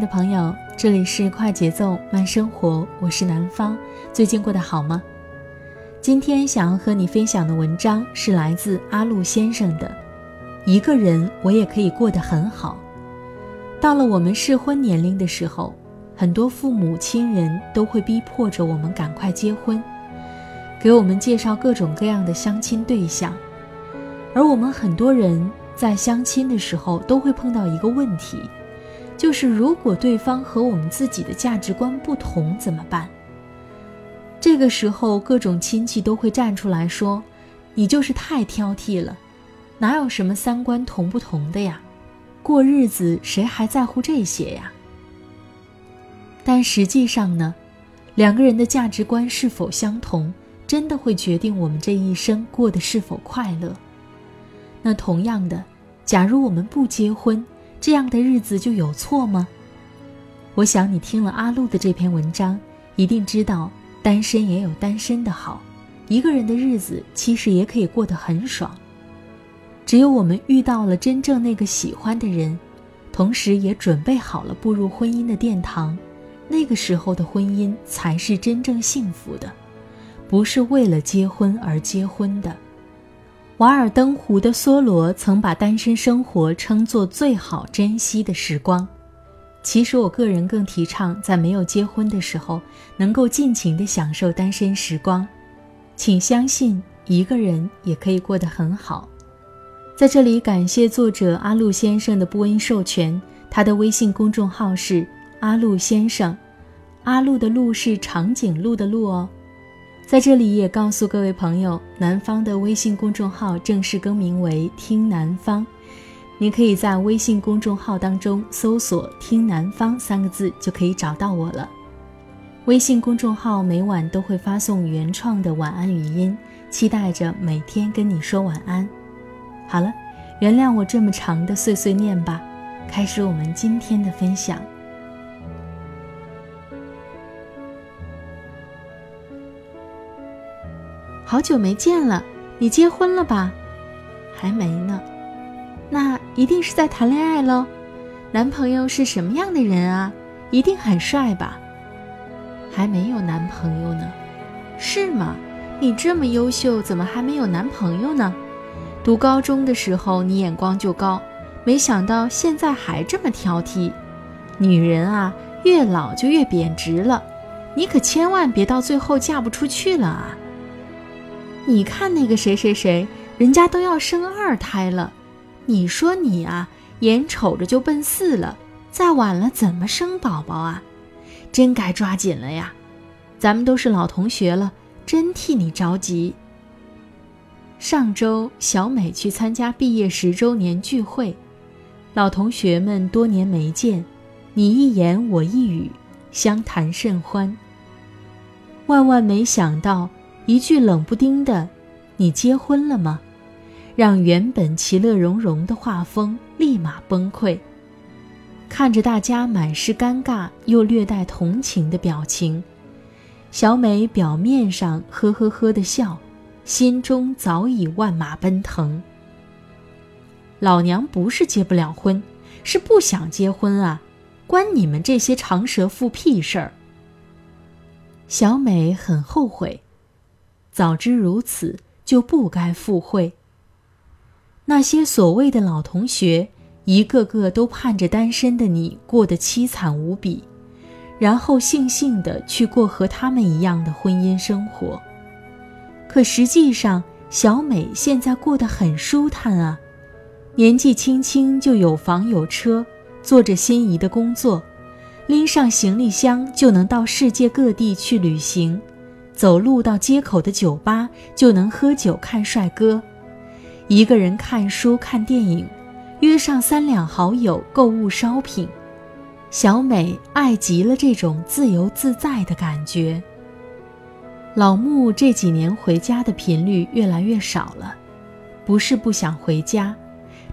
的朋友，这里是快节奏慢生活，我是南方。最近过得好吗？今天想要和你分享的文章是来自阿路先生的《一个人我也可以过得很好》。到了我们适婚年龄的时候，很多父母亲人都会逼迫着我们赶快结婚，给我们介绍各种各样的相亲对象，而我们很多人在相亲的时候都会碰到一个问题。就是如果对方和我们自己的价值观不同怎么办？这个时候，各种亲戚都会站出来说：“你就是太挑剔了，哪有什么三观同不同的呀？过日子谁还在乎这些呀？”但实际上呢，两个人的价值观是否相同，真的会决定我们这一生过得是否快乐。那同样的，假如我们不结婚，这样的日子就有错吗？我想你听了阿路的这篇文章，一定知道单身也有单身的好，一个人的日子其实也可以过得很爽。只有我们遇到了真正那个喜欢的人，同时也准备好了步入婚姻的殿堂，那个时候的婚姻才是真正幸福的，不是为了结婚而结婚的。瓦尔登湖的梭罗曾把单身生活称作最好珍惜的时光。其实，我个人更提倡在没有结婚的时候，能够尽情地享受单身时光。请相信，一个人也可以过得很好。在这里，感谢作者阿路先生的播音授权。他的微信公众号是阿路先生，阿路的路是长颈鹿的鹿哦。在这里也告诉各位朋友，南方的微信公众号正式更名为“听南方”，你可以在微信公众号当中搜索“听南方”三个字，就可以找到我了。微信公众号每晚都会发送原创的晚安语音，期待着每天跟你说晚安。好了，原谅我这么长的碎碎念吧，开始我们今天的分享。好久没见了，你结婚了吧？还没呢，那一定是在谈恋爱喽。男朋友是什么样的人啊？一定很帅吧？还没有男朋友呢，是吗？你这么优秀，怎么还没有男朋友呢？读高中的时候你眼光就高，没想到现在还这么挑剔。女人啊，越老就越贬值了，你可千万别到最后嫁不出去了啊！你看那个谁谁谁，人家都要生二胎了，你说你啊，眼瞅着就奔四了，再晚了怎么生宝宝啊？真该抓紧了呀！咱们都是老同学了，真替你着急。上周小美去参加毕业十周年聚会，老同学们多年没见，你一言我一语，相谈甚欢。万万没想到。一句冷不丁的“你结婚了吗”，让原本其乐融融的画风立马崩溃。看着大家满是尴尬又略带同情的表情，小美表面上呵呵呵的笑，心中早已万马奔腾。老娘不是结不了婚，是不想结婚啊！关你们这些长舌妇屁事儿！小美很后悔，早知如此，就不该赴会。那些所谓的老同学，一个个都盼着单身的你过得凄惨无比，然后悻悻地去过和他们一样的婚姻生活。可实际上，小美现在过得很舒坦啊，年纪轻轻就有房有车，做着心仪的工作。拎上行李箱就能到世界各地去旅行，走路到街口的酒吧就能喝酒看帅哥，一个人看书看电影，约上三两好友购物 shopping。小美爱极了这种自由自在的感觉。老穆这几年回家的频率越来越少了，不是不想回家，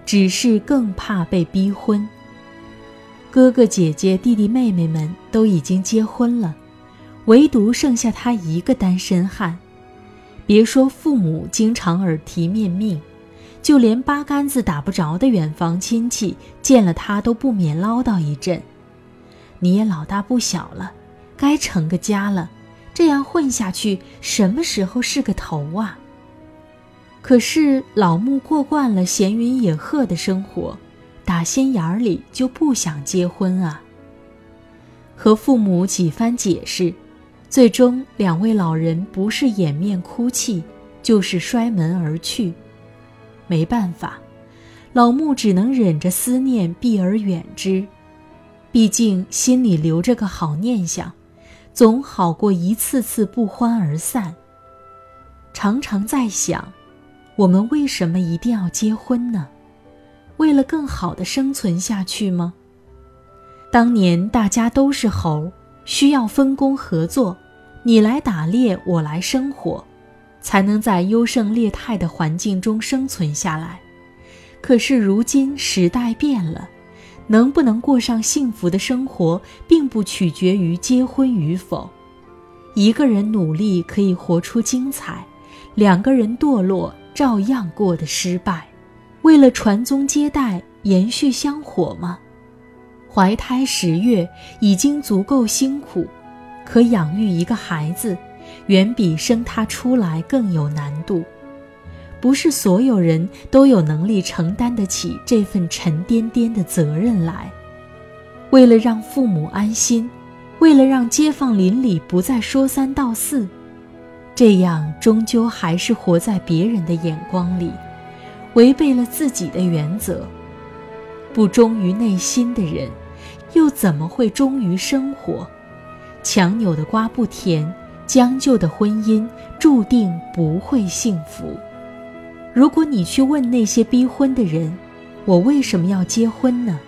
只是更怕被逼婚。哥哥姐姐、弟弟妹妹们都已经结婚了，唯独剩下他一个单身汉。别说父母经常耳提面命，就连八竿子打不着的远房亲戚见了他都不免唠叨一阵：“你也老大不小了，该成个家了。这样混下去，什么时候是个头啊？”可是老穆过惯了闲云野鹤的生活。打心眼里就不想结婚啊。和父母几番解释，最终两位老人不是掩面哭泣，就是摔门而去。没办法，老穆只能忍着思念避而远之。毕竟心里留着个好念想，总好过一次次不欢而散。常常在想，我们为什么一定要结婚呢？为了更好的生存下去吗？当年大家都是猴，需要分工合作，你来打猎，我来生活，才能在优胜劣汰的环境中生存下来。可是如今时代变了，能不能过上幸福的生活，并不取决于结婚与否。一个人努力可以活出精彩，两个人堕落照样过得失败。为了传宗接代、延续香火吗？怀胎十月已经足够辛苦，可养育一个孩子，远比生他出来更有难度。不是所有人都有能力承担得起这份沉甸甸的责任来。为了让父母安心，为了让街坊邻里不再说三道四，这样终究还是活在别人的眼光里。违背了自己的原则，不忠于内心的人，又怎么会忠于生活？强扭的瓜不甜，将就的婚姻注定不会幸福。如果你去问那些逼婚的人，我为什么要结婚呢？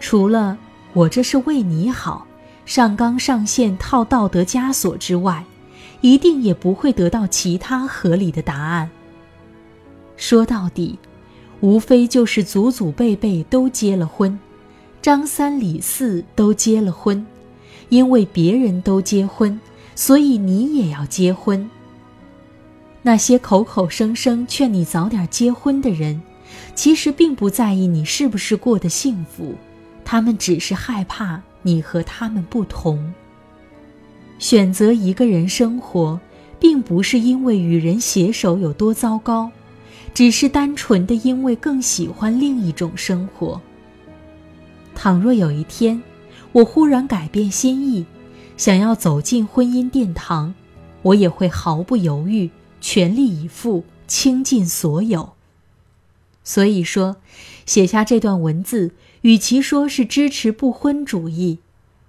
除了我这是为你好，上纲上线套道德枷锁之外，一定也不会得到其他合理的答案。说到底，无非就是祖祖辈辈都结了婚，张三李四都结了婚，因为别人都结婚，所以你也要结婚。那些口口声声劝你早点结婚的人，其实并不在意你是不是过得幸福，他们只是害怕你和他们不同。选择一个人生活，并不是因为与人携手有多糟糕。只是单纯的因为更喜欢另一种生活。倘若有一天，我忽然改变心意，想要走进婚姻殿堂，我也会毫不犹豫，全力以赴，倾尽所有。所以说，写下这段文字，与其说是支持不婚主义，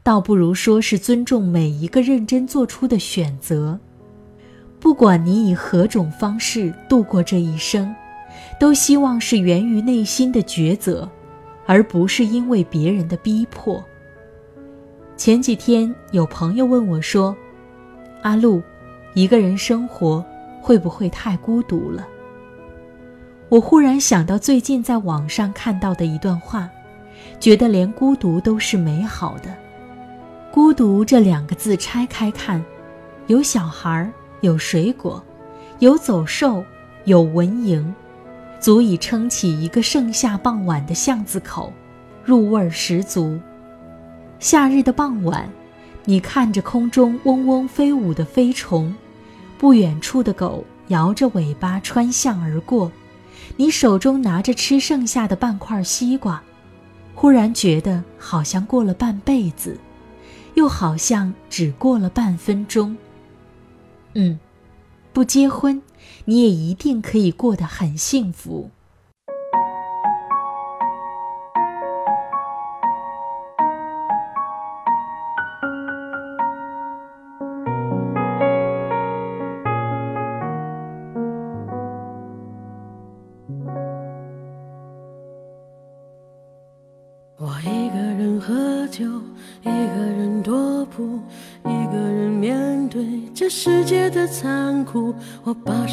倒不如说是尊重每一个认真做出的选择。不管你以何种方式度过这一生，都希望是源于内心的抉择，而不是因为别人的逼迫。前几天有朋友问我说：“阿路，一个人生活会不会太孤独了？”我忽然想到最近在网上看到的一段话，觉得连孤独都是美好的。孤独这两个字拆开看，有小孩。有水果，有走兽，有蚊蝇，足以撑起一个盛夏傍晚的巷子口，入味儿十足。夏日的傍晚，你看着空中嗡嗡飞舞的飞虫，不远处的狗摇着尾巴穿巷而过，你手中拿着吃剩下的半块西瓜，忽然觉得好像过了半辈子，又好像只过了半分钟。嗯，不结婚，你也一定可以过得很幸福。我一个人喝酒，一个人踱步，一个人面对这世界的残酷。我把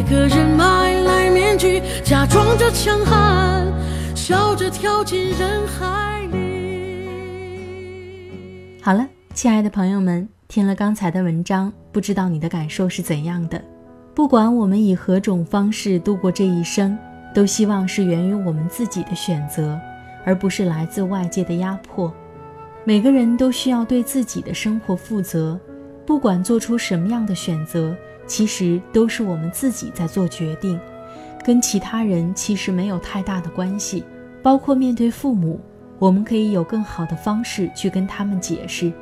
一个人买来面具，假装着强悍，笑着跳进人海里。好了，亲爱的朋友们，听了刚才的文章，不知道你的感受是怎样的？不管我们以何种方式度过这一生，都希望是源于我们自己的选择，而不是来自外界的压迫。每个人都需要对自己的生活负责，不管做出什么样的选择。其实都是我们自己在做决定，跟其他人其实没有太大的关系。包括面对父母，我们可以有更好的方式去跟他们解释，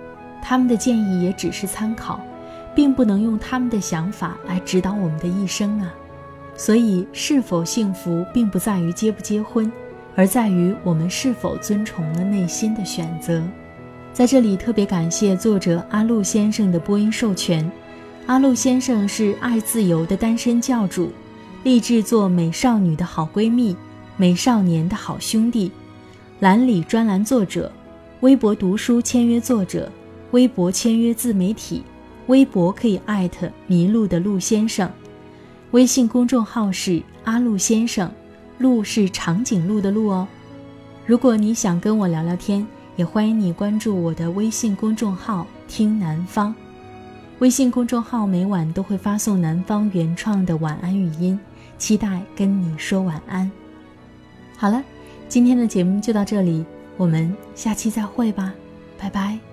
他们的建议也只是参考，并不能用他们的想法来指导我们的一生啊。所以，是否幸福并不在于结不结婚，而在于我们是否遵从了内心的选择。在这里，特别感谢作者阿路先生的播音授权。阿路先生是爱自由的单身教主，立志做美少女的好闺蜜，美少年的好兄弟，栏里专栏作者，微博读书签约作者，微博签约自媒体，微博可以艾特迷路的陆先生，微信公众号是阿路先生，路是长颈鹿的鹿哦。如果你想跟我聊聊天，也欢迎你关注我的微信公众号听南方。微信公众号每晚都会发送南方原创的晚安语音，期待跟你说晚安。好了，今天的节目就到这里，我们下期再会吧，拜拜。